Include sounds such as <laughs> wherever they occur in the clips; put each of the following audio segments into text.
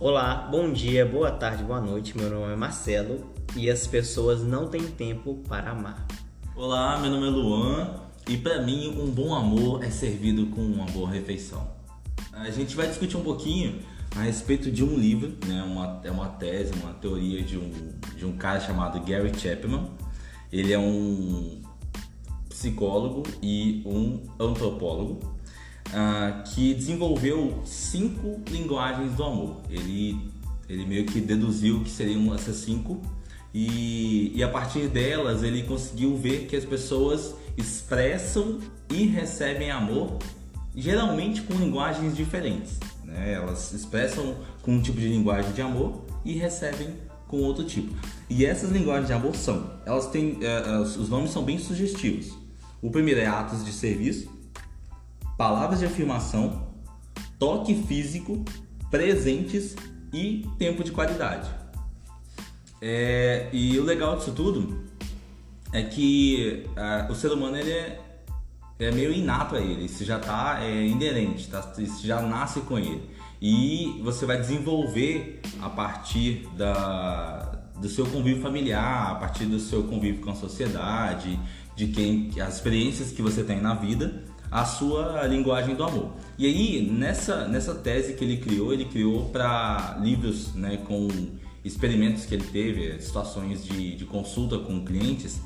Olá, bom dia, boa tarde, boa noite. Meu nome é Marcelo e as pessoas não têm tempo para amar. Olá, meu nome é Luan e para mim um bom amor é servido com uma boa refeição. A gente vai discutir um pouquinho a respeito de um livro, né? uma, é uma tese, uma teoria de um, de um cara chamado Gary Chapman. Ele é um psicólogo e um antropólogo uh, que desenvolveu cinco linguagens do amor. Ele, ele meio que deduziu que seriam essas cinco e, e a partir delas ele conseguiu ver que as pessoas expressam e recebem amor geralmente com linguagens diferentes. Né? Elas expressam com um tipo de linguagem de amor e recebem com outro tipo. E essas linguagens de amor são, elas têm, uh, os nomes são bem sugestivos. O primeiro é atos de serviço, palavras de afirmação, toque físico, presentes e tempo de qualidade. É, e o legal disso tudo é que uh, o ser humano ele é, é meio inato a ele, isso já está é, inerente, tá, isso já nasce com ele. E você vai desenvolver a partir da, do seu convívio familiar, a partir do seu convívio com a sociedade, de quem as experiências que você tem na vida, a sua linguagem do amor. E aí nessa nessa tese que ele criou, ele criou para livros, né, com experimentos que ele teve, situações de, de consulta com clientes,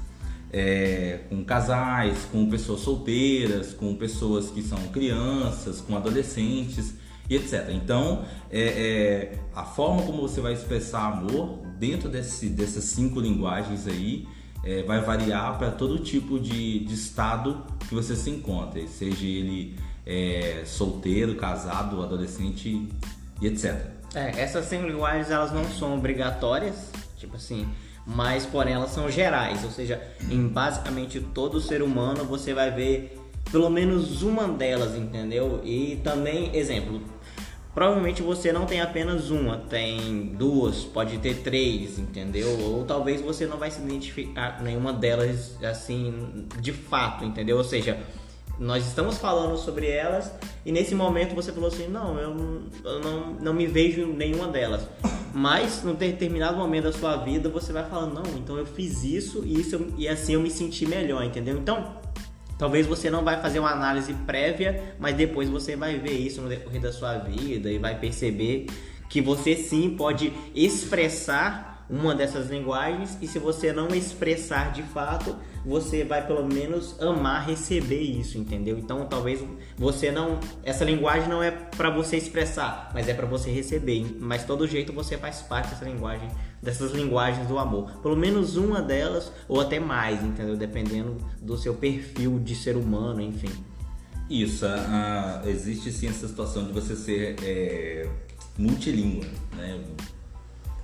é, com casais, com pessoas solteiras, com pessoas que são crianças, com adolescentes e etc. Então, é, é, a forma como você vai expressar amor dentro desse, dessas cinco linguagens aí é, vai variar para todo tipo de, de, estado que você se encontre, seja ele é, solteiro, casado, adolescente e etc. É, essas cinco linguagens elas não são obrigatórias, tipo assim, mas porém elas são gerais, ou seja, em basicamente todo ser humano você vai ver pelo menos uma delas, entendeu? E também, exemplo, Provavelmente você não tem apenas uma, tem duas, pode ter três, entendeu? Ou talvez você não vai se identificar nenhuma delas assim de fato, entendeu? Ou seja, nós estamos falando sobre elas e nesse momento você falou assim: não, eu, eu não, não me vejo em nenhuma delas. Mas num determinado momento da sua vida você vai falando: não, então eu fiz isso e, isso, e assim eu me senti melhor, entendeu? Então Talvez você não vai fazer uma análise prévia, mas depois você vai ver isso no decorrer da sua vida e vai perceber que você sim pode expressar uma dessas linguagens e se você não expressar de fato, você vai pelo menos amar receber isso, entendeu? Então talvez você não, essa linguagem não é para você expressar, mas é para você receber. Mas todo jeito você faz parte dessa linguagem, dessas linguagens do amor. Pelo menos uma delas ou até mais, entendeu? Dependendo do seu perfil de ser humano, enfim. Isso, existe sim essa situação de você ser é, multilíngua, né?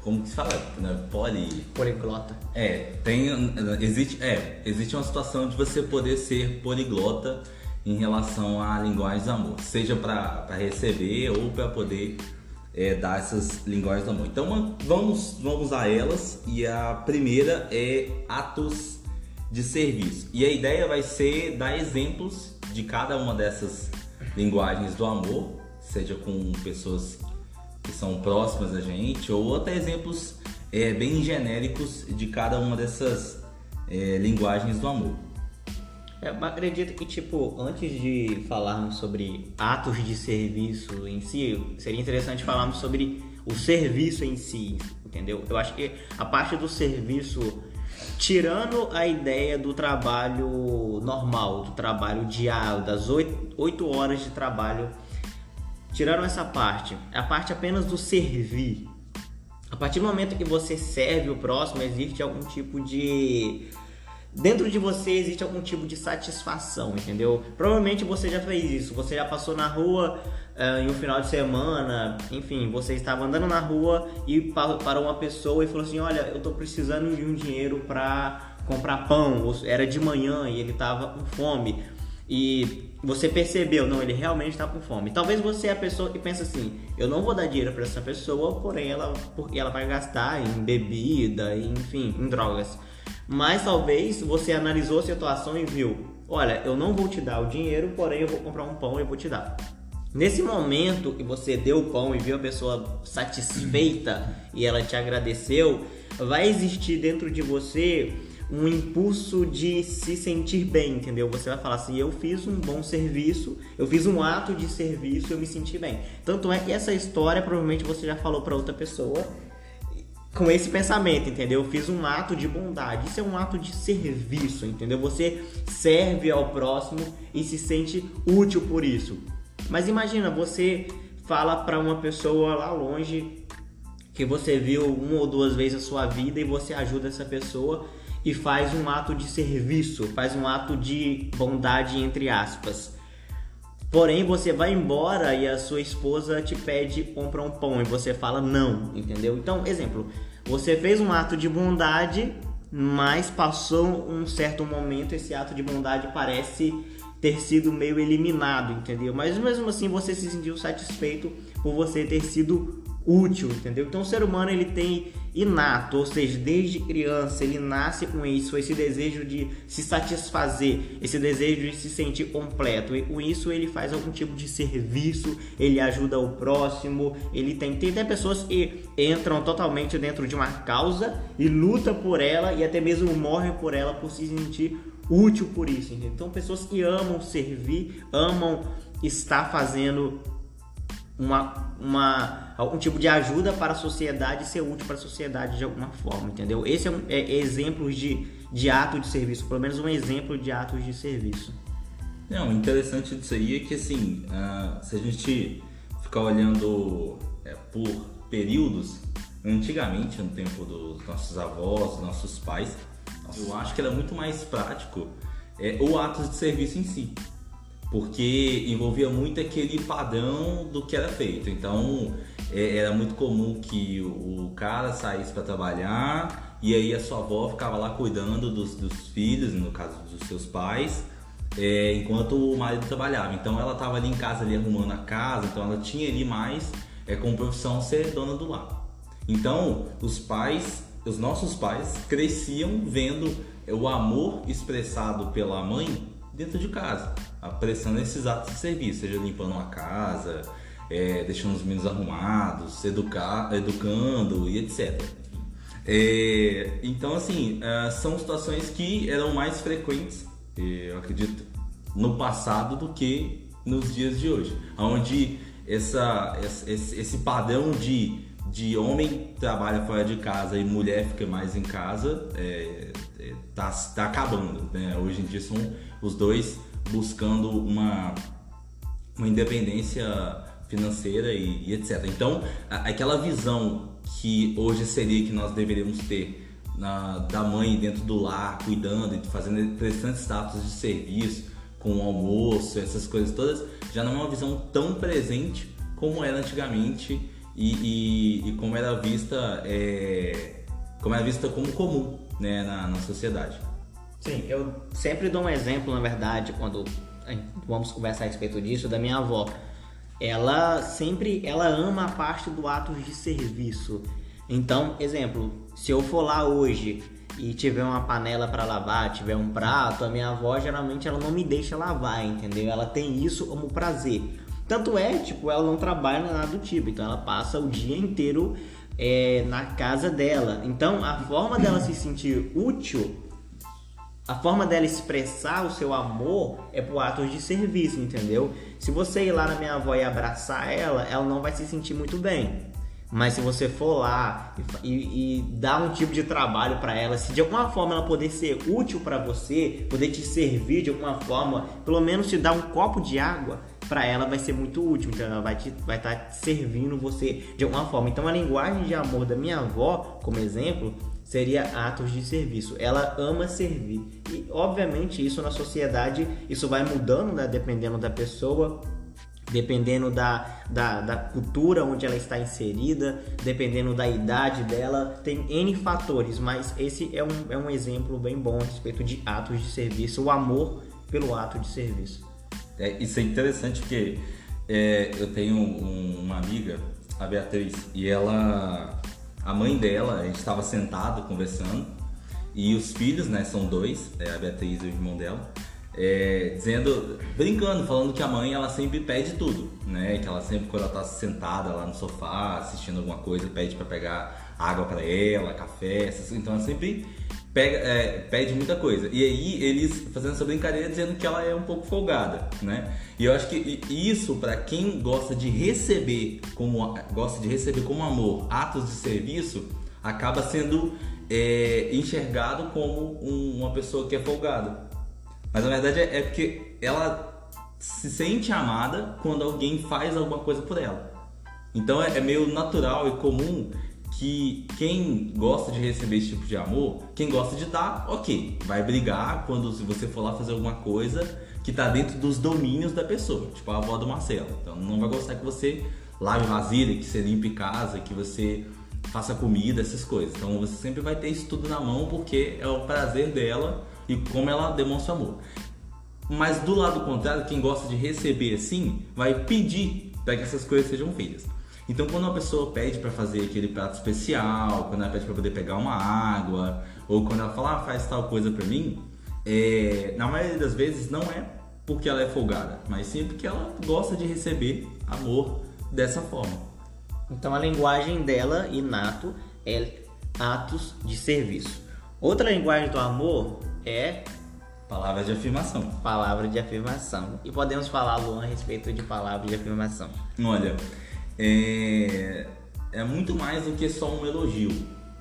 como que se fala, né? Poli... Poliglota. É, tem, existe, é, existe uma situação de você poder ser poliglota em relação à linguagem do amor, seja para receber ou para poder é, dar essas linguagens do amor. Então vamos, vamos a elas e a primeira é atos de serviço. E a ideia vai ser dar exemplos de cada uma dessas linguagens do amor, seja com pessoas que são próximas a gente, ou até exemplos é, bem genéricos de cada uma dessas é, linguagens do amor. Eu acredito que, tipo, antes de falarmos sobre atos de serviço em si, seria interessante falarmos sobre o serviço em si, entendeu? Eu acho que a parte do serviço, tirando a ideia do trabalho normal, do trabalho diário, das 8, 8 horas de trabalho Tiraram essa parte, é a parte apenas do servir. A partir do momento que você serve o próximo, existe algum tipo de dentro de você existe algum tipo de satisfação, entendeu? Provavelmente você já fez isso, você já passou na rua uh, em um final de semana, enfim, você estava andando na rua e parou uma pessoa e falou assim: Olha, eu estou precisando de um dinheiro para comprar pão. Era de manhã e ele estava com fome e você percebeu, não, ele realmente está com fome. Talvez você é a pessoa que pensa assim, eu não vou dar dinheiro para essa pessoa, porém ela, porque ela vai gastar em bebida, enfim, em drogas. Mas talvez você analisou a situação e viu, olha, eu não vou te dar o dinheiro, porém eu vou comprar um pão e eu vou te dar. Nesse momento que você deu o pão e viu a pessoa satisfeita e ela te agradeceu, vai existir dentro de você um impulso de se sentir bem, entendeu? Você vai falar assim: eu fiz um bom serviço, eu fiz um ato de serviço, eu me senti bem. Tanto é que essa história provavelmente você já falou para outra pessoa com esse pensamento, entendeu? Eu fiz um ato de bondade. Isso é um ato de serviço, entendeu? Você serve ao próximo e se sente útil por isso. Mas imagina, você fala para uma pessoa lá longe que você viu uma ou duas vezes a sua vida e você ajuda essa pessoa e faz um ato de serviço, faz um ato de bondade entre aspas. Porém, você vai embora e a sua esposa te pede comprar um pão e você fala não, entendeu? Então, exemplo, você fez um ato de bondade, mas passou um certo momento, esse ato de bondade parece ter sido meio eliminado, entendeu? Mas mesmo assim você se sentiu satisfeito por você ter sido útil, entendeu? Então o ser humano ele tem inato, ou seja, desde criança ele nasce com isso, esse desejo de se satisfazer, esse desejo de se sentir completo. E com isso ele faz algum tipo de serviço, ele ajuda o próximo, ele tem tem até pessoas que entram totalmente dentro de uma causa e luta por ela e até mesmo morrem por ela por se sentir útil por isso. Entendeu? Então pessoas que amam servir, amam estar fazendo uma, uma, algum tipo de ajuda para a sociedade ser útil para a sociedade de alguma forma, entendeu? Esse é, um, é, exemplos de, de ato de serviço, pelo menos um exemplo de atos de serviço. Não, interessante disso aí é que assim, uh, se a gente ficar olhando é, por períodos, antigamente, no tempo dos nossos avós, dos nossos pais, eu acho que era muito mais prático é, o ato de serviço em si porque envolvia muito aquele padrão do que era feito. Então é, era muito comum que o cara saísse para trabalhar e aí a sua avó ficava lá cuidando dos, dos filhos, no caso dos seus pais, é, enquanto o marido trabalhava. Então ela estava ali em casa ali arrumando a casa, então ela tinha ali mais é, como profissão ser dona do lar. Então os pais, os nossos pais cresciam vendo o amor expressado pela mãe dentro de casa, apressando esses atos de serviço, seja limpando uma casa, é, deixando os meninos arrumados, educar, educando e etc. É, então, assim, é, são situações que eram mais frequentes, eu acredito, no passado do que nos dias de hoje, onde essa, esse, esse padrão de, de homem trabalha fora de casa e mulher fica mais em casa é, é tá, tá acabando. Né? Hoje em dia são os dois buscando uma, uma independência financeira e, e etc. Então, aquela visão que hoje seria que nós deveríamos ter na, da mãe dentro do lar, cuidando e fazendo prestando status de serviço, com o almoço, essas coisas todas, já não é uma visão tão presente como era antigamente e, e, e como era vista é, como era vista como comum né, na, na sociedade. Sim, eu sempre dou um exemplo, na verdade, quando vamos conversar a respeito disso, da minha avó. Ela sempre, ela ama a parte do ato de serviço. Então, exemplo, se eu for lá hoje e tiver uma panela para lavar, tiver um prato, a minha avó geralmente ela não me deixa lavar, entendeu? Ela tem isso como prazer. Tanto é, tipo, ela não trabalha nada do tipo, então ela passa o dia inteiro é, na casa dela. Então, a forma dela se sentir útil a forma dela expressar o seu amor é por atos de serviço, entendeu? Se você ir lá na minha avó e abraçar ela, ela não vai se sentir muito bem. Mas se você for lá e, e, dar um tipo de trabalho para ela, se de alguma forma ela poder ser útil para você, poder te servir de alguma forma, pelo menos te dar um copo de água, para ela vai ser muito útil. Então ela vai estar vai tá servindo você de alguma forma. Então a linguagem de amor da minha avó, como exemplo, seria atos de serviço. Ela ama servir. E obviamente isso na sociedade, isso vai mudando, né? dependendo da pessoa, dependendo da, da, da, cultura onde ela está inserida, dependendo da idade dela, tem N fatores, mas esse é um, é um exemplo bem bom a respeito de atos de serviço, o amor pelo ato de serviço. É, isso é interessante porque é, eu tenho um, uma amiga, a Beatriz, e ela a mãe dela, a gente estava sentado conversando, e os filhos, né, são dois, é a Beatriz e o irmão dela, é, dizendo, brincando, falando que a mãe ela sempre pede tudo, né? Que ela sempre quando ela tá sentada lá no sofá assistindo alguma coisa pede para pegar água para ela, café, essas, então ela sempre pega, é, pede muita coisa. E aí eles fazendo essa brincadeira dizendo que ela é um pouco folgada, né? E eu acho que isso para quem gosta de receber como gosta de receber como amor atos de serviço acaba sendo é, enxergado como um, uma pessoa que é folgada. Mas na verdade é, é porque ela se sente amada quando alguém faz alguma coisa por ela. Então é, é meio natural e comum que quem gosta de receber esse tipo de amor, quem gosta de dar, ok, vai brigar quando você for lá fazer alguma coisa que está dentro dos domínios da pessoa, tipo a avó do Marcelo. Então não vai gostar que você lave vasilha, que você limpe casa, que você faça comida, essas coisas. Então você sempre vai ter isso tudo na mão porque é o prazer dela e como ela demonstra amor. Mas do lado contrário, quem gosta de receber assim, vai pedir para que essas coisas sejam feitas. Então, quando uma pessoa pede para fazer aquele prato especial, quando ela pede para poder pegar uma água, ou quando ela fala, ah, faz tal coisa para mim, é, na maioria das vezes não é porque ela é folgada, mas sim porque ela gosta de receber amor dessa forma. Então, a linguagem dela, inato, é atos de serviço. Outra linguagem do amor é Palavra de afirmação. Palavra de afirmação. E podemos falar, Luan, a respeito de palavra de afirmação. Olha, é, é muito mais do que só um elogio.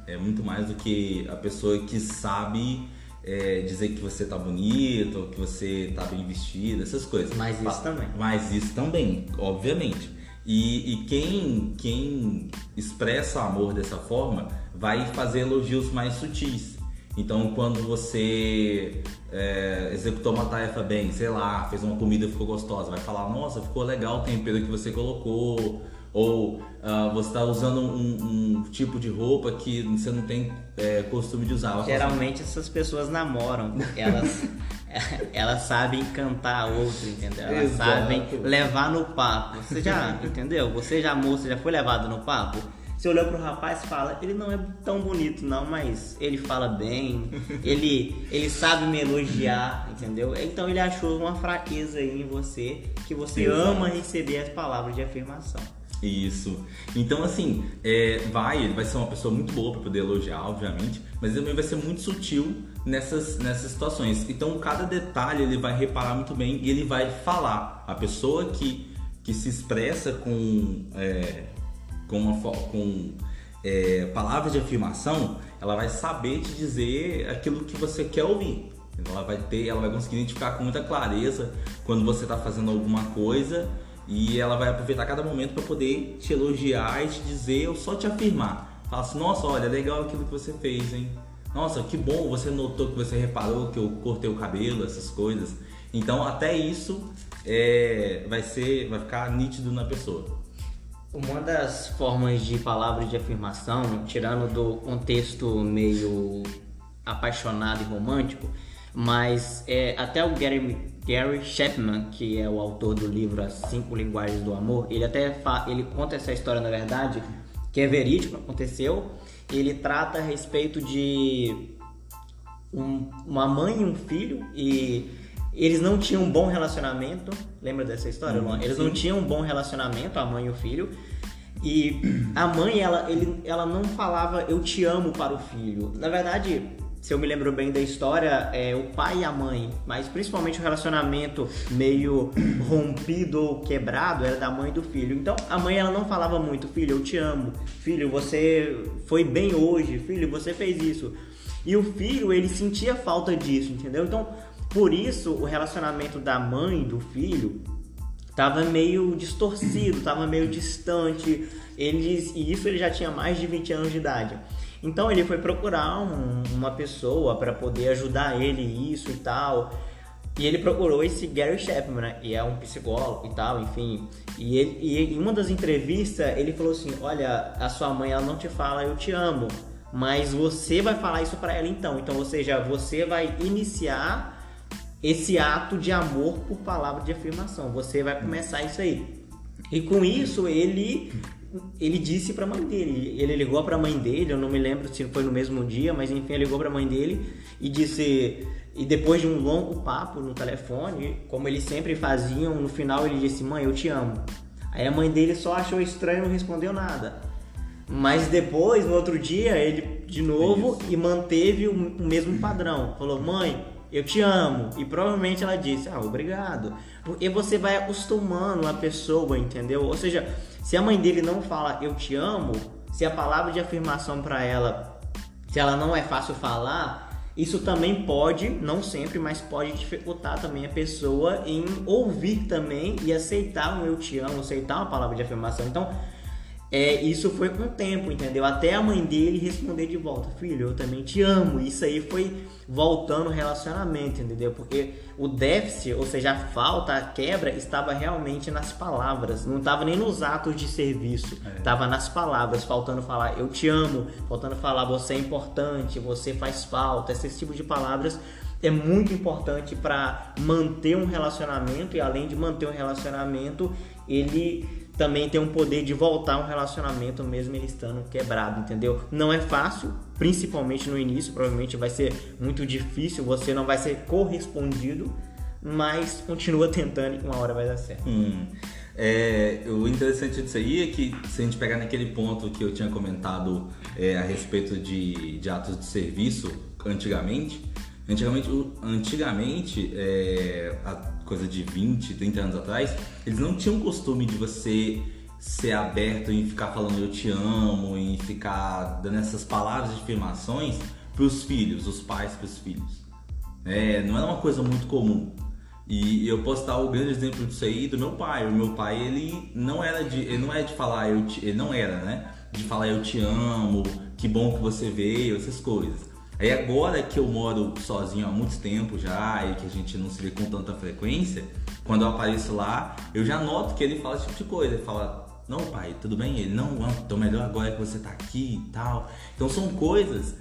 É muito mais do que a pessoa que sabe é, dizer que você tá bonito, que você tá bem vestido, essas coisas. Mas isso também. Mas isso também, obviamente. E, e, quem, quem expressa amor dessa forma vai fazer elogios mais sutis. Então, quando você é, executou uma tarefa bem, sei lá, fez uma comida e ficou gostosa, vai falar: Nossa, ficou legal o tempero que você colocou. Ou uh, você está usando um, um, tipo de roupa que você não tem é, costume de usar. Geralmente essas pessoas namoram, elas, <laughs> elas sabem cantar a outra, entendeu? Elas Exato. sabem levar no papo. Você já, <laughs> entendeu? Você já, moça, já foi levado no papo? Você olhou pro rapaz e fala, ele não é tão bonito não, mas ele fala bem, ele, ele sabe me elogiar, entendeu? Então ele achou uma fraqueza aí em você, que você Exato. ama receber as palavras de afirmação. Isso. Então, assim, é, vai, ele vai ser uma pessoa muito boa para poder elogiar, obviamente, mas ele também vai ser muito sutil nessas, nessas situações. Então, cada detalhe ele vai reparar muito bem e ele vai falar. A pessoa que, que se expressa com, é, com, uma, com é, palavras de afirmação, ela vai saber te dizer aquilo que você quer ouvir. Ela vai ter, ela vai conseguir identificar com muita clareza quando você está fazendo alguma coisa e ela vai aproveitar cada momento para poder te elogiar e te dizer ou só te afirmar. Fala assim, nossa, olha, legal aquilo que você fez, hein? Nossa, que bom, você notou que você reparou que eu cortei o cabelo, essas coisas. Então até isso é, vai ser, vai ficar nítido na pessoa. Uma das formas de palavras de afirmação, tirando do contexto meio apaixonado e romântico, mas é, até o Gary, Gary Chapman, que é o autor do livro As Cinco Linguagens do Amor, ele até ele conta essa história na verdade, que é verídico, aconteceu. Ele trata a respeito de um, uma mãe e um filho e eles não tinham um bom relacionamento. Lembra dessa história, Luan? Eles sim. não tinham um bom relacionamento, a mãe e o filho. E a mãe, ela, ele, ela não falava eu te amo para o filho. Na verdade, se eu me lembro bem da história, é o pai e a mãe, mas principalmente o relacionamento meio <clears throat> rompido ou quebrado era da mãe e do filho. Então a mãe ela não falava muito, filho, eu te amo, filho, você foi bem hoje, filho, você fez isso. E o filho, ele sentia falta disso, entendeu? Então por isso, o relacionamento da mãe do filho tava meio distorcido, tava meio distante. Eles, e isso ele já tinha mais de 20 anos de idade. Então ele foi procurar um, uma pessoa para poder ajudar ele isso e tal. E ele procurou esse Gary Chapman, né? E é um psicólogo e tal, enfim. E, ele, e em uma das entrevistas ele falou assim: Olha, a sua mãe ela não te fala eu te amo, mas você vai falar isso para ela então. Então, ou seja, você vai iniciar esse ato de amor por palavra de afirmação. Você vai começar isso aí. E com isso ele ele disse para a mãe dele, ele ligou para a mãe dele, eu não me lembro se foi no mesmo dia, mas enfim, ele ligou para a mãe dele e disse E depois de um longo papo no telefone, como eles sempre faziam, no final ele disse: Mãe, eu te amo. Aí a mãe dele só achou estranho e não respondeu nada. Mas depois, no outro dia, ele de novo Isso. e manteve o, o mesmo padrão. Falou: Mãe, eu te amo. E provavelmente ela disse: Ah, obrigado. Porque você vai acostumando a pessoa, entendeu? Ou seja, se a mãe dele não fala eu te amo, se a palavra de afirmação para ela, se ela não é fácil falar, isso também pode, não sempre, mas pode dificultar também a pessoa em ouvir também e aceitar um eu te amo, aceitar uma palavra de afirmação. Então, é, isso foi com o tempo, entendeu? Até a mãe dele responder de volta, filho, eu também te amo. Isso aí foi voltando o relacionamento, entendeu? Porque o déficit, ou seja, a falta, a quebra, estava realmente nas palavras, não estava nem nos atos de serviço, estava é. nas palavras, faltando falar eu te amo, faltando falar você é importante, você faz falta, esse tipo de palavras é muito importante para manter um relacionamento e além de manter um relacionamento, ele também tem um poder de voltar um relacionamento mesmo ele estando quebrado, entendeu? Não é fácil, principalmente no início, provavelmente vai ser muito difícil, você não vai ser correspondido, mas continua <laughs> tentando e uma hora vai dar certo. Hum. É, o interessante disso aí é que se a gente pegar naquele ponto que eu tinha comentado é, a respeito de, de atos de serviço antigamente, Antigamente, antigamente é, a coisa de 20, 30 anos atrás, eles não tinham costume de você ser aberto em ficar falando eu te amo, em ficar dando essas palavras de afirmações para os filhos, os pais para os filhos. É, não era uma coisa muito comum. E eu posso dar o grande exemplo disso aí do meu pai. O meu pai, ele não era de, ele não é de falar eu te, ele não era, né? De falar eu te amo, que bom que você veio, essas coisas. Aí agora que eu moro sozinho há muito tempo já e que a gente não se vê com tanta frequência, quando eu apareço lá, eu já noto que ele fala esse tipo de coisa. Ele fala, não pai, tudo bem? Ele, não, tô melhor agora que você tá aqui e tal. Então são coisas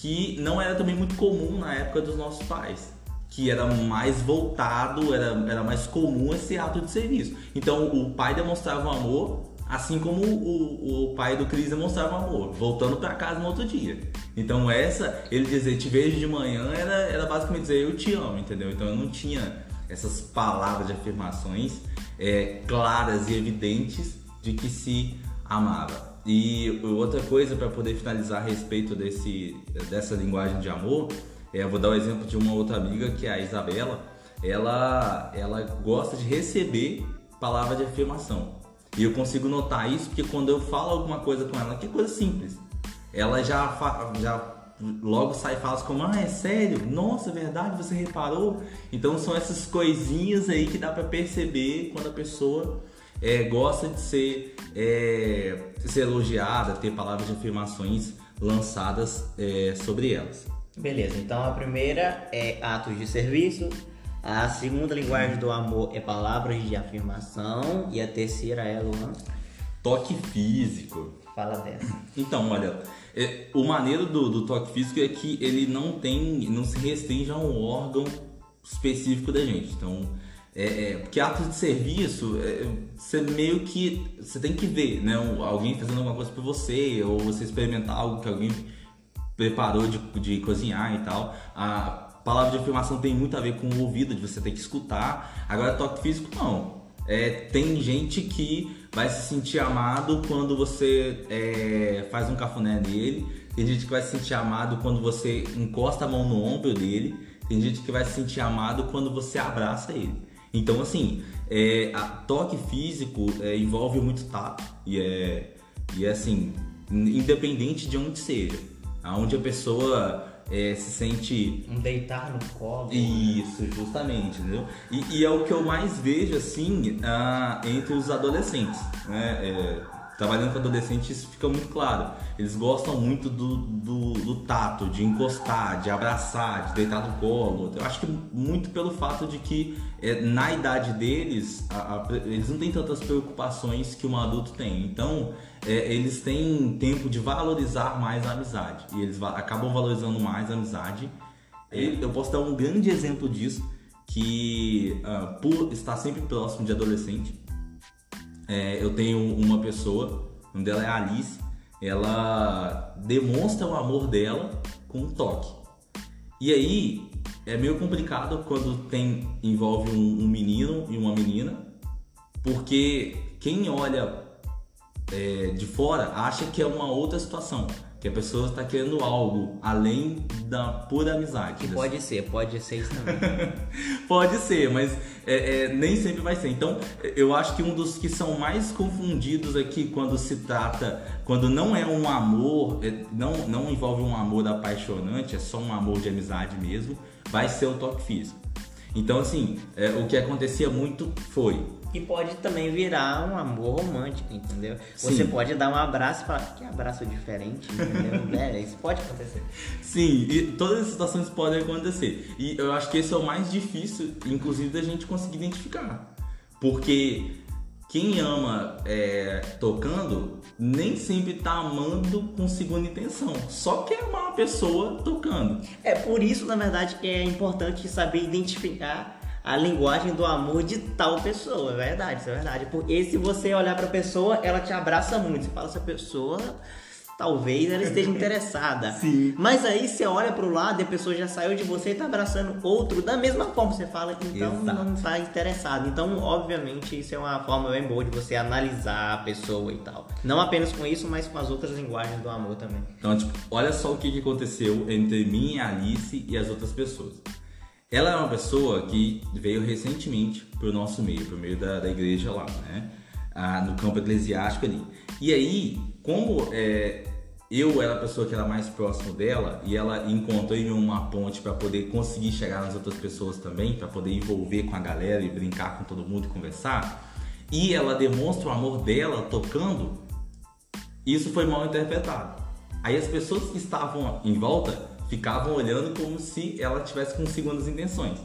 que não era também muito comum na época dos nossos pais. Que era mais voltado, era, era mais comum esse ato de serviço. Então o pai demonstrava um amor Assim como o, o pai do Cris demonstrava amor, voltando para casa no outro dia. Então essa, ele dizer te vejo de manhã era, era basicamente dizer eu te amo, entendeu? Então eu não tinha essas palavras de afirmações é, claras e evidentes de que se amava. E outra coisa para poder finalizar a respeito desse, dessa linguagem de amor, é, eu vou dar o exemplo de uma outra amiga que é a Isabela. Ela, ela gosta de receber palavra de afirmação. E eu consigo notar isso porque quando eu falo alguma coisa com ela, que é coisa simples, ela já, já logo sai e fala como, ah, é sério? Nossa, é verdade, você reparou? Então são essas coisinhas aí que dá para perceber quando a pessoa é, gosta de ser, é, ser elogiada, ter palavras de afirmações lançadas é, sobre elas. Beleza, então a primeira é atos de serviço, a segunda linguagem do amor é palavras de afirmação. E a terceira é, Luan? Toque físico. Fala dessa. Então, olha, é, o maneiro do, do, toque físico é que ele não tem, não se restringe a um órgão específico da gente. Então, é, é, porque atos de serviço, é, você meio que, você tem que ver, né? Alguém fazendo alguma coisa por você, ou você experimentar algo que alguém preparou de, de cozinhar e tal. A, palavra de afirmação tem muito a ver com o ouvido, de você ter que escutar. Agora, toque físico, não. É, tem gente que vai se sentir amado quando você é, faz um cafuné nele. Tem gente que vai se sentir amado quando você encosta a mão no ombro dele. Tem gente que vai se sentir amado quando você abraça ele. Então, assim, é, toque físico é, envolve muito tato e é, e é assim, independente de onde seja. Aonde a pessoa é, se sente. Um deitar no colo. Isso, justamente, entendeu? E, e é o que eu mais vejo, assim, uh, entre os adolescentes, né? É, trabalhando com adolescentes isso fica muito claro. Eles gostam muito do, do, do, tato, de encostar, de abraçar, de deitar no colo. Eu acho que muito pelo fato de que é, na idade deles, a, a, eles não têm tantas preocupações que um adulto tem. Então, é, eles têm tempo de valorizar mais a amizade. E eles acabam valorizando mais a amizade. Eu posso dar um grande exemplo disso, que uh, por estar sempre próximo de adolescente, é, eu tenho uma pessoa, o nome dela é Alice, ela demonstra o amor dela com um toque. E aí, é meio complicado quando tem envolve um, um menino e uma menina, porque quem olha é, de fora acha que é uma outra situação. Que a pessoa está querendo algo além da pura amizade. Que pode ser, pode ser isso também. <laughs> pode ser, mas é, é, nem sempre vai ser. Então, eu acho que um dos que são mais confundidos aqui quando se trata, quando não é um amor, é, não, não envolve um amor apaixonante, é só um amor de amizade mesmo, vai ser o toque físico. Então, assim, é, o que acontecia muito foi e pode também virar um amor romântico, entendeu? Sim. Você pode dar um abraço e falar, que abraço diferente, entendeu? <laughs> é, isso pode acontecer. Sim, e todas as situações podem acontecer. E eu acho que esse é o mais difícil, inclusive, da gente conseguir identificar. Porque quem ama é, tocando nem sempre tá amando com segunda intenção. Só quer amar a pessoa tocando. É por isso, na verdade, que é importante saber identificar a linguagem do amor de tal pessoa. É verdade, isso é verdade. Porque se você olhar para a pessoa, ela te abraça muito. Você fala, essa pessoa talvez ela esteja interessada. <laughs> Sim. Mas aí você olha para o lado e a pessoa já saiu de você e está abraçando outro da mesma forma. Você fala, então Exato. não está interessado. Então, obviamente, isso é uma forma bem boa de você analisar a pessoa e tal. Não apenas com isso, mas com as outras linguagens do amor também. Então, tipo, olha só o que aconteceu entre mim, e a Alice e as outras pessoas. Ela é uma pessoa que veio recentemente para o nosso meio, para o meio da, da igreja lá, né? Ah, no campo eclesiástico ali. E aí, como é, eu era a pessoa que era mais próximo dela e ela encontrou em uma ponte para poder conseguir chegar nas outras pessoas também, para poder envolver com a galera e brincar com todo mundo e conversar, e ela demonstra o amor dela tocando, isso foi mal interpretado. Aí as pessoas que estavam em volta ficavam olhando como se ela tivesse com segundas intenções.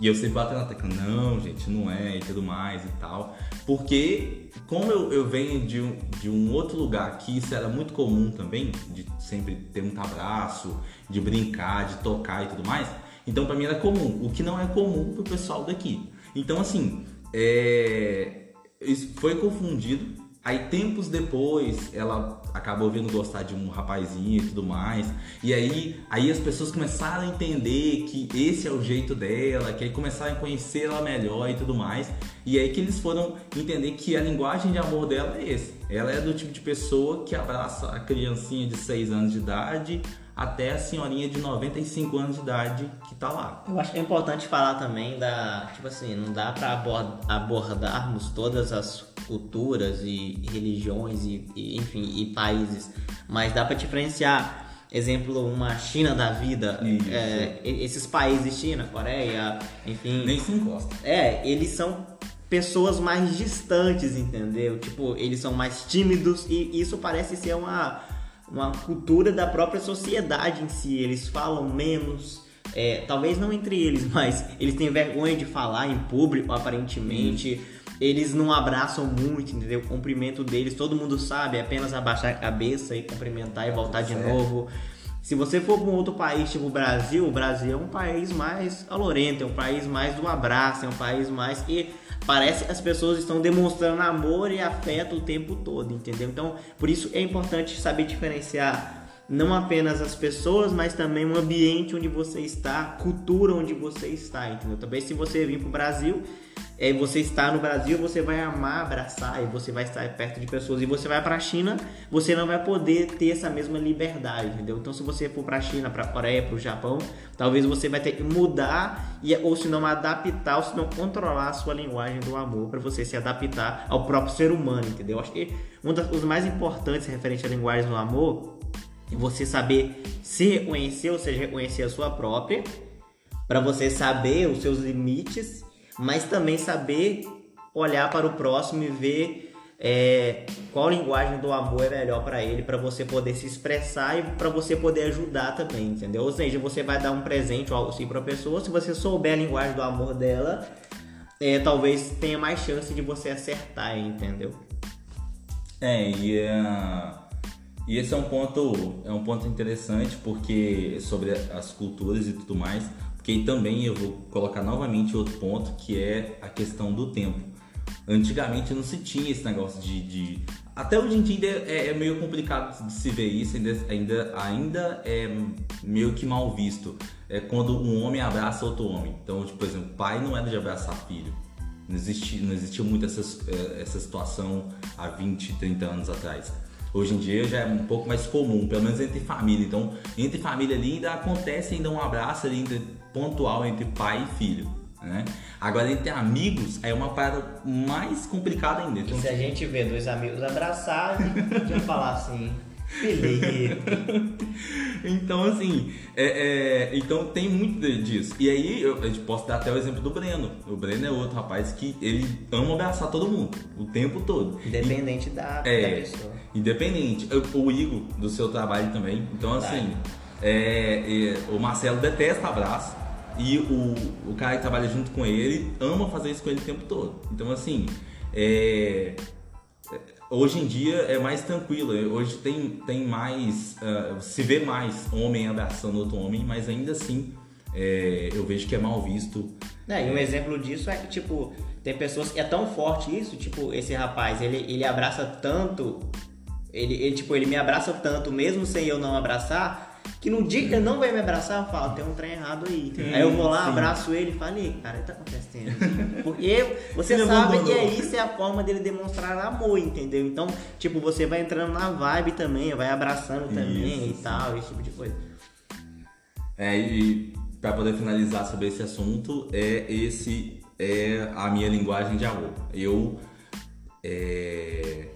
E eu sempre batendo na tecla, não, gente, não é, e tudo mais e tal. Porque, como eu, eu venho de um, de um outro lugar que isso era muito comum também, de sempre ter muito abraço, de brincar, de tocar e tudo mais, então para mim era comum, o que não é comum pro pessoal daqui. Então, assim, é... isso foi confundido Aí tempos depois ela acabou vindo gostar de um rapazinho e tudo mais. E aí, aí as pessoas começaram a entender que esse é o jeito dela, que aí começaram a conhecer ela melhor e tudo mais. E aí que eles foram entender que a linguagem de amor dela é esse. Ela é do tipo de pessoa que abraça a criancinha de 6 anos de idade até a senhorinha de 95 anos de idade que tá lá. Eu acho que é importante falar também da, tipo assim, não dá para abordarmos todas as culturas e religiões e, e enfim, e países, mas dá para diferenciar exemplo, uma China da vida, é, esses países, China, Coreia, enfim. Nem se encosta. É, eles são pessoas mais distantes, entendeu? Tipo, eles são mais tímidos e isso parece ser uma uma cultura da própria sociedade em si. Eles falam menos, é, talvez não entre eles, <laughs> mas eles têm vergonha de falar em público, aparentemente. Eles não abraçam muito, entendeu? O cumprimento deles, todo mundo sabe, é apenas abaixar a cabeça e cumprimentar e voltar de novo. Se você for para um outro país, tipo o Brasil, o Brasil é um país mais calorento, é um país mais do abraço, é um país mais. E parece que as pessoas estão demonstrando amor e afeto o tempo todo, entendeu? Então, por isso é importante saber diferenciar não apenas as pessoas, mas também o ambiente onde você está, a cultura onde você está, entendeu? Também se você vir para o Brasil, é, você está no Brasil, você vai amar abraçar e você vai estar perto de pessoas. E você vai para a China, você não vai poder ter essa mesma liberdade, entendeu? Então, se você for para a China, para a Coreia, para o Japão, talvez você vai ter que mudar e ou se não adaptar, ou se não controlar a sua linguagem do amor para você se adaptar ao próprio ser humano, entendeu? Acho que um dos mais importantes referente à linguagem do amor é você saber se reconhecer, ou seja, reconhecer a sua própria, para você saber os seus limites mas também saber olhar para o próximo e ver é, qual linguagem do amor é melhor para ele, para você poder se expressar e para você poder ajudar também, entendeu? Ou seja, você vai dar um presente ou algo assim para a pessoa, se você souber a linguagem do amor dela, é, talvez tenha mais chance de você acertar, entendeu? É, e, uh, e esse é um ponto é um ponto interessante porque sobre as culturas e tudo mais, porque também eu vou colocar novamente outro ponto que é a questão do tempo. Antigamente não se tinha esse negócio de. de... Até hoje em dia é, é, meio complicado de se ver isso, ainda, ainda, ainda é meio que mal visto. É quando um homem abraça outro homem. Então, tipo, por exemplo, pai não era de abraçar filho. Não existia, não existia muito essa, é, essa situação há 20, 30 anos atrás. Hoje em dia já é um pouco mais comum, pelo menos entre família. Então, entre família ali ainda acontece ainda um abraço ali pontual entre pai e filho. Né? Agora, entre amigos, é uma parada mais complicada ainda. Então, se a gente vê dois amigos abraçados, a falar assim. Então, assim, é, é, então tem muito disso. E aí, eu, eu posso dar até o exemplo do Breno. O Breno é outro rapaz que ele ama abraçar todo mundo, o tempo todo. Independente e, da, é, da pessoa. Independente. O Igor, do seu trabalho também. Então, assim, é, é, o Marcelo detesta abraço. E o, o cara que trabalha junto com ele ama fazer isso com ele o tempo todo. Então, assim, é, hoje em dia é mais tranquilo. Hoje tem, tem mais. Uh, se vê mais homem abraçando outro homem, mas ainda assim é, eu vejo que é mal visto. É, e um exemplo disso é que, tipo, tem pessoas que é tão forte isso, tipo, esse rapaz, ele, ele abraça tanto, ele, ele, tipo, ele me abraça tanto, mesmo sem eu não abraçar, que no dia que ele não vai me abraçar, eu falo, tem um trem errado aí. Sim, aí eu vou lá, sim. abraço ele e falo, cara, o que tá acontecendo? <laughs> Porque você ele sabe abandonou. que é isso é a forma dele demonstrar amor, entendeu? Então, tipo, você vai entrando na vibe também, vai abraçando também isso, e tal, esse tipo de coisa. É, e para poder finalizar sobre esse assunto, é esse é a minha linguagem de amor. Eu é,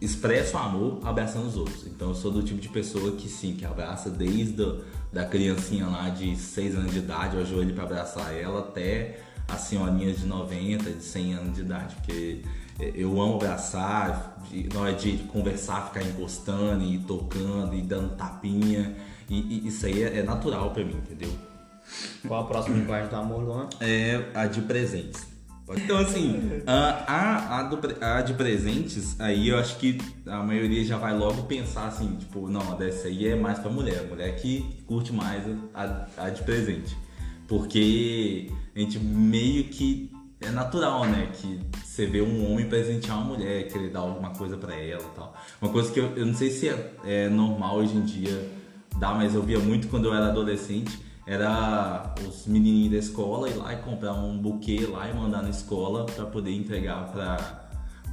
expresso amor abraçando os outros. Então eu sou do tipo de pessoa que sim, que abraça desde a, da criancinha lá de 6 anos de idade, eu ajoelho para abraçar ela, até as senhorinhas de 90, de 100 anos de idade, porque é, eu amo abraçar, na hora de conversar, ficar encostando e tocando e dando tapinha, e, e isso aí é, é natural para mim, entendeu? Qual a próxima linguagem do amor, Luan? É a de presentes. Então, assim, a, a, do, a, de presentes, aí eu acho que a maioria já vai logo pensar assim, tipo, não, dessa aí é mais pra mulher, mulher que curte mais a, a de presente. Porque a gente meio que é natural, né? Que você vê um homem presentear uma mulher, querer dar alguma coisa para ela e tal. Uma coisa que eu, eu não sei se é, é normal hoje em dia dar, mas eu via muito quando eu era adolescente era os menininhos da escola ir lá e comprar um buquê lá e mandar na escola para poder entregar para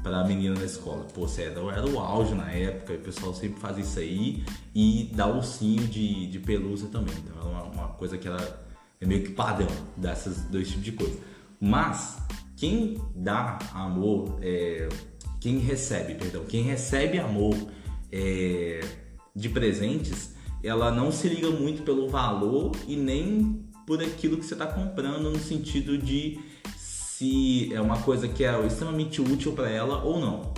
para a menina da escola. Pô, era, era o auge na época, o pessoal sempre fazia isso aí e dá ursinho de, de pelúcia também. Então era uma, uma coisa que era é meio que padrão dessas dois tipos de coisa. Mas quem dá amor, é, quem recebe, perdão, quem recebe amor é, de presentes ela não se liga muito pelo valor e nem por aquilo que você está comprando no sentido de se é uma coisa que é extremamente útil para ela ou não.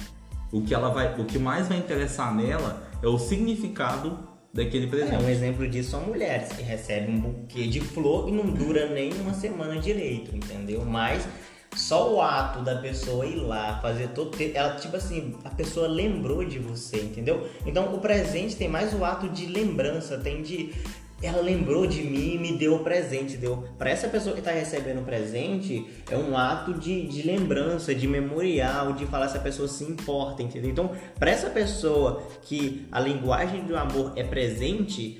O que ela vai, o que mais vai interessar nela é o significado daquele presente. É, um exemplo disso são mulheres que recebem um buquê de flor e não dura nem uma semana direito, entendeu? Mas só o ato da pessoa ir lá, fazer todo. Ela, tipo assim, a pessoa lembrou de você, entendeu? Então o presente tem mais o ato de lembrança, tem de. Ela lembrou de mim e me deu o presente, deu. Para essa pessoa que está recebendo o presente, é um ato de, de lembrança, de memorial, de falar se a pessoa se importa, entendeu? Então, para essa pessoa que a linguagem do amor é presente,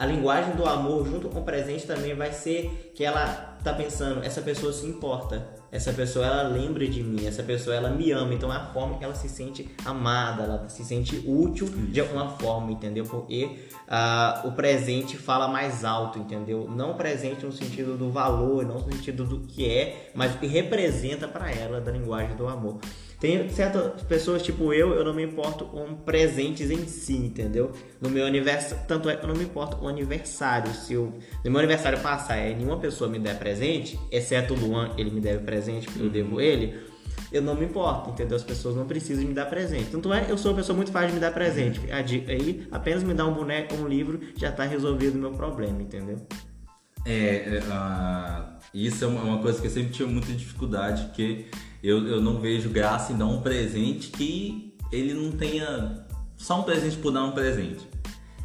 a linguagem do amor junto com o presente também vai ser que ela tá pensando, essa pessoa se importa, essa pessoa ela lembra de mim, essa pessoa ela me ama, então é a forma que ela se sente amada, ela se sente útil de alguma forma, entendeu? Porque uh, o presente fala mais alto, entendeu? Não presente no sentido do valor, não no sentido do que é, mas o que representa para ela da linguagem do amor. Tem certas pessoas, tipo eu, eu não me importo com presentes em si, entendeu? No meu aniversário, tanto é que eu não me importo com aniversário. Se eu, no meu aniversário passar e nenhuma pessoa me der presente, exceto o Luan, ele me deve presente, porque eu devo ele, eu não me importo, entendeu? As pessoas não precisam me dar presente. Tanto é, eu sou uma pessoa muito fácil de me dar presente. A dica aí, apenas me dar um boneco ou um livro, já está resolvido o meu problema, entendeu? É, uh, isso é uma coisa que eu sempre tive muita dificuldade, porque eu, eu não vejo graça em dar um presente que ele não tenha só um presente por dar um presente.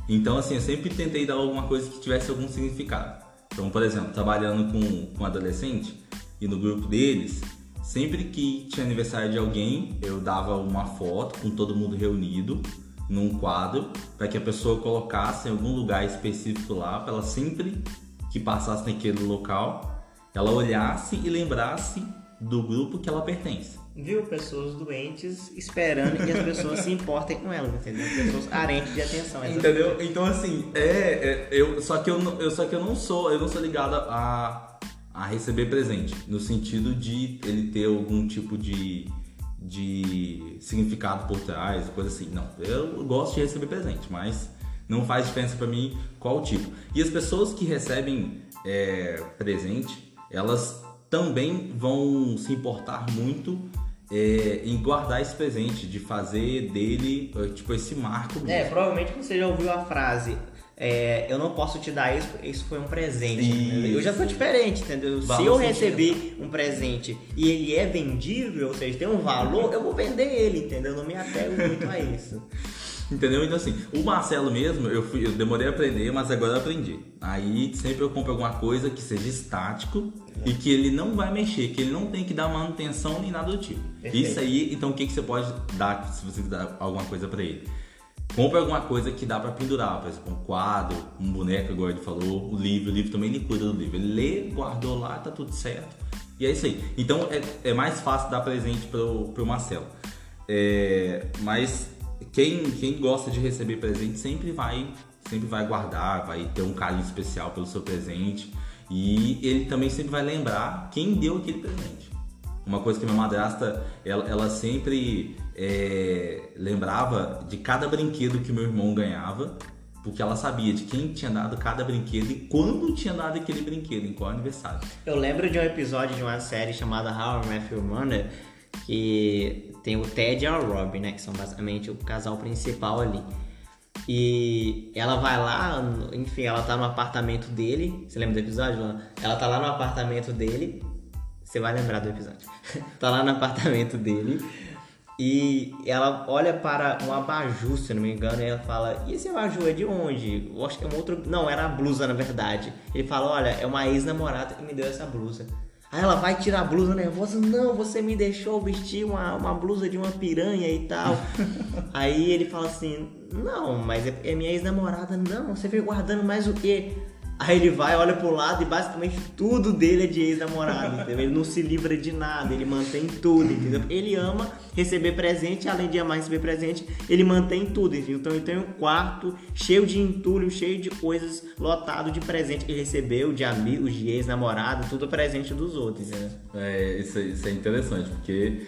Então, assim, eu sempre tentei dar alguma coisa que tivesse algum significado. Então, por exemplo, trabalhando com, com adolescente e no grupo deles, Sempre que tinha aniversário de alguém, eu dava uma foto com todo mundo reunido num quadro para que a pessoa colocasse em algum lugar específico lá, para ela sempre que passasse naquele local, ela olhasse e lembrasse do grupo que ela pertence. Viu pessoas doentes esperando que as pessoas se importem com elas, entendeu? Pessoas carentes de atenção. Entendeu? Então assim, é, é, eu só que eu, eu só que eu não sou, eu não sou ligado a a receber presente, no sentido de ele ter algum tipo de, de significado por trás, coisa assim. Não, eu gosto de receber presente, mas não faz diferença para mim qual tipo. E as pessoas que recebem é, presente, elas também vão se importar muito é, em guardar esse presente, de fazer dele tipo esse marco. Mesmo. É, provavelmente você já ouviu a frase é, eu não posso te dar isso, isso foi um presente. Eu já sou diferente, entendeu? Se eu receber um presente e ele é vendível, ou seja, tem um valor, eu vou vender ele, entendeu? Eu não me apego muito a isso. <laughs> Entendeu? Então assim, o Marcelo mesmo, eu, fui, eu demorei a aprender, mas agora eu aprendi. Aí sempre eu compro alguma coisa que seja estático é. e que ele não vai mexer, que ele não tem que dar manutenção nem nada do tipo. Perfeito. Isso aí, então o que, que você pode dar se você dar alguma coisa para ele? Compre alguma coisa que dá para pendurar, por exemplo, um quadro, um boneco, igual ele falou, o livro, o livro também ele cuida do livro. Ele lê, guardou lá, tá tudo certo. E é isso aí. Então é, é mais fácil dar presente pro, pro Marcelo. É, mas quem, quem gosta de receber presente sempre vai, sempre vai guardar, vai ter um carinho especial pelo seu presente. E ele também sempre vai lembrar quem deu aquele presente. Uma coisa que minha madrasta, ela, ela sempre é, lembrava de cada brinquedo que meu irmão ganhava, porque ela sabia de quem tinha dado cada brinquedo e quando tinha dado aquele brinquedo, em qual aniversário. Eu lembro de um episódio de uma série chamada How I Met Your Mother, que tem o Ted e a Robin, né, que são basicamente o casal principal ali. E ela vai lá, enfim, ela tá no apartamento dele. Você lembra do episódio? Ela tá lá no apartamento dele. Você vai lembrar do episódio. <laughs> tá lá no apartamento dele. E ela olha para um abajur, se não me engano, e ela fala: E esse abajur é de onde? Eu acho que é um outro. Não, era a blusa na verdade. Ele fala: Olha, é uma ex-namorada que me deu essa blusa. Aí ela vai tirar a blusa nervosa: Não, você me deixou vestir uma, uma blusa de uma piranha e tal. <laughs> Aí ele fala assim: Não, mas é, é minha ex-namorada. Não, você veio guardando mais o quê? Aí ele vai, olha pro lado e basicamente tudo dele é de ex-namorado, entendeu? Ele não se livra de nada, ele mantém tudo, entendeu? Ele ama receber presente, além de amar receber presente, ele mantém tudo, entendeu? Então ele tem um quarto cheio de entulho, cheio de coisas, lotado de presente que recebeu, de amigos, de ex-namorado, tudo presente dos outros, né? É, isso, isso é interessante, porque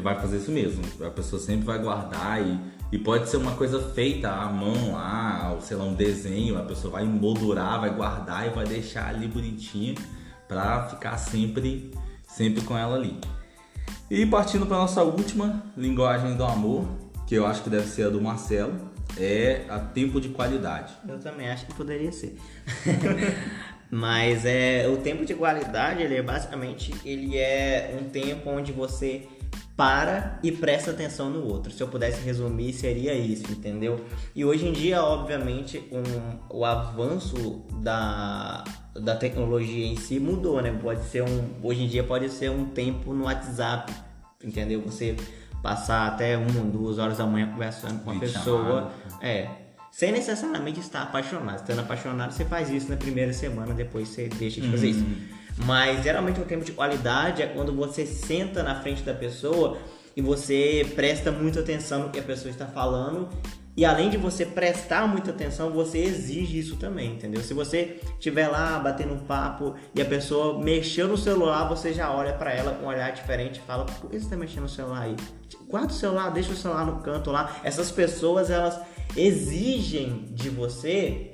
vai fazer isso mesmo. A pessoa sempre vai guardar e e pode ser uma coisa feita à mão lá, sei lá, um desenho, a pessoa vai emoldurar, vai guardar e vai deixar ali bonitinho para ficar sempre, sempre com ela ali. E partindo para nossa última linguagem do amor, que eu acho que deve ser a do Marcelo, é a tempo de qualidade. Eu também acho que poderia ser. <laughs> Mas é o tempo de qualidade, ele é basicamente ele é um tempo onde você para e presta atenção no outro. Se eu pudesse resumir, seria isso, entendeu? E hoje em dia, obviamente, um, o avanço da, da tecnologia em si mudou, né? Pode ser um, hoje em dia pode ser um tempo no WhatsApp, entendeu? Você passar até uma, duas horas da manhã conversando com uma pessoa, é, sem necessariamente estar apaixonado. Estando apaixonado, você faz isso na primeira semana, depois você deixa de fazer uhum. isso. Mas geralmente o tempo de qualidade é quando você senta na frente da pessoa e você presta muita atenção no que a pessoa está falando. E além de você prestar muita atenção, você exige isso também, entendeu? Se você estiver lá batendo um papo e a pessoa mexeu no celular, você já olha para ela com um olhar diferente e fala: por que você está mexendo no celular aí? Guarda o celular, deixa o celular no canto lá. Essas pessoas, elas exigem de você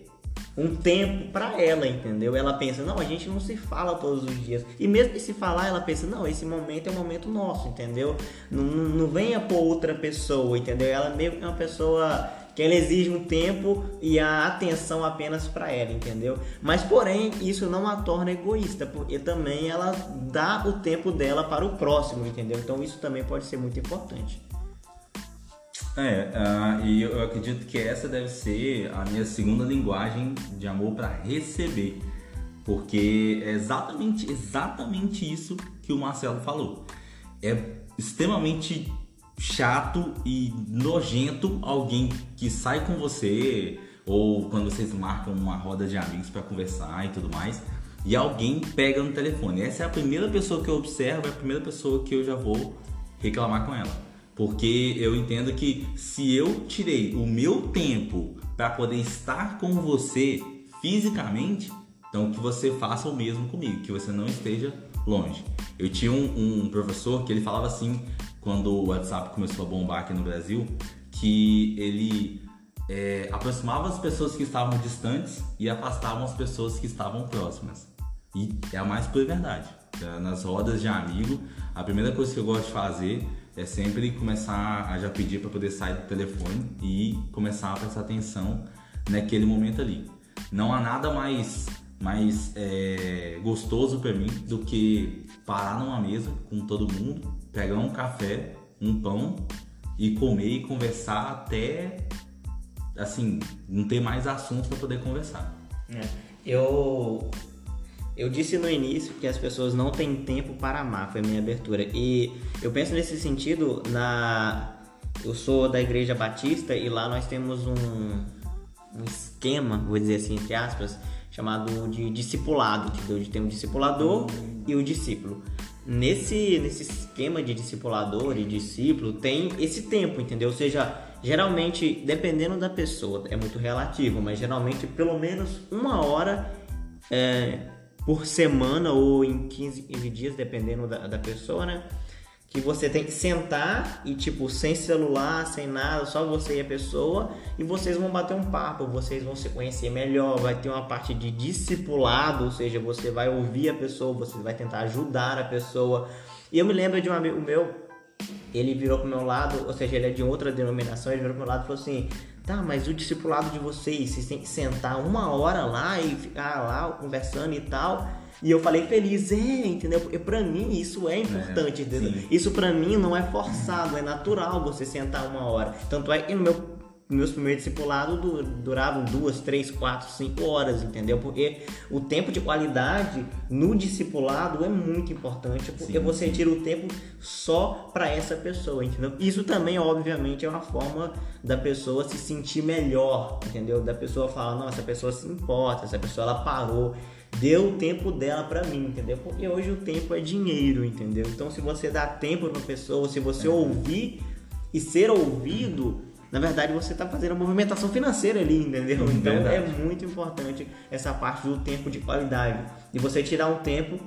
um tempo para ela, entendeu? Ela pensa, não, a gente não se fala todos os dias. E mesmo que se falar, ela pensa, não, esse momento é um momento nosso, entendeu? Não, não venha por outra pessoa, entendeu? Ela meio que é uma pessoa que ela exige um tempo e a atenção apenas para ela, entendeu? Mas porém, isso não a torna egoísta, porque também ela dá o tempo dela para o próximo, entendeu? Então isso também pode ser muito importante. É, uh, e eu acredito que essa deve ser a minha segunda linguagem de amor para receber, porque é exatamente, exatamente isso que o Marcelo falou. é extremamente chato e nojento alguém que sai com você ou quando vocês marcam uma roda de amigos para conversar e tudo mais e alguém pega no telefone. Essa é a primeira pessoa que eu observo, é a primeira pessoa que eu já vou reclamar com ela. Porque eu entendo que se eu tirei o meu tempo para poder estar com você fisicamente, então que você faça o mesmo comigo, que você não esteja longe. Eu tinha um, um professor que ele falava assim, quando o WhatsApp começou a bombar aqui no Brasil, que ele é, aproximava as pessoas que estavam distantes e afastava as pessoas que estavam próximas. E é a mais pura verdade. Nas rodas de amigo, a primeira coisa que eu gosto de fazer é sempre começar a já pedir para poder sair do telefone e começar a prestar atenção naquele momento ali. Não há nada mais mais é, gostoso para mim do que parar numa mesa com todo mundo, pegar um café, um pão e comer e conversar até assim não ter mais assunto para poder conversar. É. Eu eu disse no início que as pessoas não têm tempo para amar, foi a minha abertura. E eu penso nesse sentido na. Eu sou da Igreja Batista e lá nós temos um, um esquema, vou dizer assim, entre aspas, chamado de discipulado, que tem o discipulador e o discípulo. Nesse, nesse esquema de discipulador e discípulo tem esse tempo, entendeu? Ou seja, geralmente, dependendo da pessoa, é muito relativo, mas geralmente pelo menos uma hora é, por semana ou em 15, 15 dias, dependendo da, da pessoa, né? que você tem que sentar e tipo sem celular, sem nada, só você e a pessoa e vocês vão bater um papo, vocês vão se conhecer melhor, vai ter uma parte de discipulado, ou seja, você vai ouvir a pessoa, você vai tentar ajudar a pessoa. E eu me lembro de um amigo meu, ele virou pro meu lado, ou seja, ele é de outra denominação, ele virou pro meu lado e falou assim: Tá, mas o discipulado de vocês, vocês têm que sentar uma hora lá e ficar lá conversando e tal. E eu falei feliz, é, entendeu? Porque pra mim isso é importante, é. Isso pra mim não é forçado, é natural você sentar uma hora. Tanto é que no meu meus primeiros discipulados duravam duas, três, quatro, cinco horas, entendeu? Porque o tempo de qualidade no discipulado é muito importante, porque sim, você sim. tira o tempo só para essa pessoa, entendeu? Isso também, obviamente, é uma forma da pessoa se sentir melhor, entendeu? Da pessoa falar, nossa, essa pessoa se importa, essa pessoa ela parou deu o tempo dela para mim, entendeu? Porque hoje o tempo é dinheiro, entendeu? Então se você dá tempo para uma pessoa, se você é. ouvir e ser ouvido, na verdade você está fazendo uma movimentação financeira ali, entendeu? Hum, então verdade. é muito importante essa parte do tempo de qualidade. E você tirar um tempo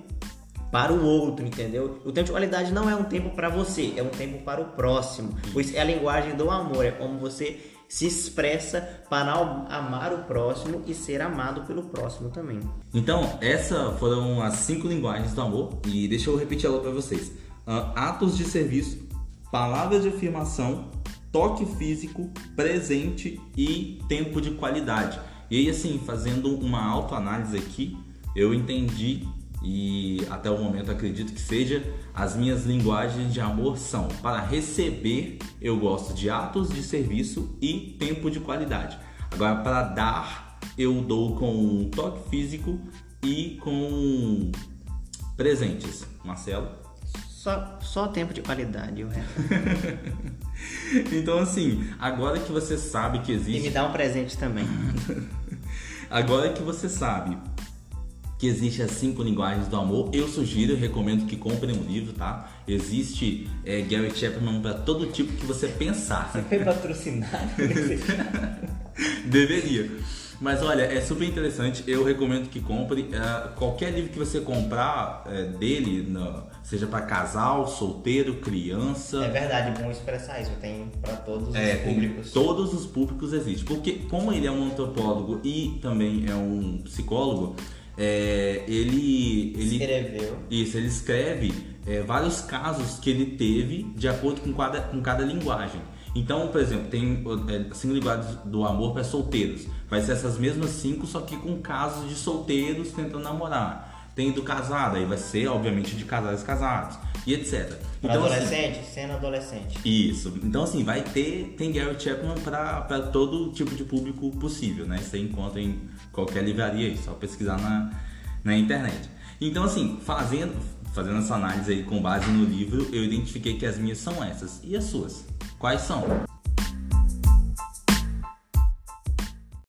para o outro, entendeu? O tempo de qualidade não é um tempo para você, é um tempo para o próximo. Pois é a linguagem do amor, é como você se expressa para amar o próximo e ser amado pelo próximo também. Então, essas foram as cinco linguagens do amor e deixa eu repetir ela para vocês: uh, atos de serviço, palavras de afirmação, toque físico, presente e tempo de qualidade. E aí, assim, fazendo uma autoanálise aqui, eu entendi e até o momento acredito que seja as minhas linguagens de amor são para receber eu gosto de atos de serviço e tempo de qualidade. Agora para dar eu dou com toque físico e com presentes. Marcelo só, só tempo de qualidade, o resto. <laughs> então, assim, agora que você sabe que existe. E me dá um presente também. <laughs> agora que você sabe que existe as cinco linguagens do amor, eu sugiro, e recomendo que comprem um livro, tá? Existe é, Gary Chapman para todo tipo que você pensar. Você foi patrocinado? <laughs> Deveria. Mas olha, é super interessante, eu recomendo que compre. É, qualquer livro que você comprar é, dele, no, seja para casal, solteiro, criança. É verdade, bom expressar isso, tem para todos é, os públicos. Todos os públicos existem. Porque, como ele é um antropólogo e também é um psicólogo, é, ele, ele. Escreveu. Isso, ele escreve é, vários casos que ele teve de acordo com cada, com cada linguagem. Então, por exemplo, tem é, cinco linguagens do amor para solteiros. Vai ser essas mesmas cinco, só que com casos de solteiros tentando namorar. Tem do casado, aí vai ser, obviamente, de casais casados e etc. Então, assim, adolescente, assim, cena adolescente. Isso. Então, assim, vai ter, tem Gary Chapman para todo tipo de público possível, né? Você encontra em qualquer livraria aí, só pesquisar na, na internet. Então, assim, fazendo, fazendo essa análise aí com base no livro, eu identifiquei que as minhas são essas. E as suas? Quais são?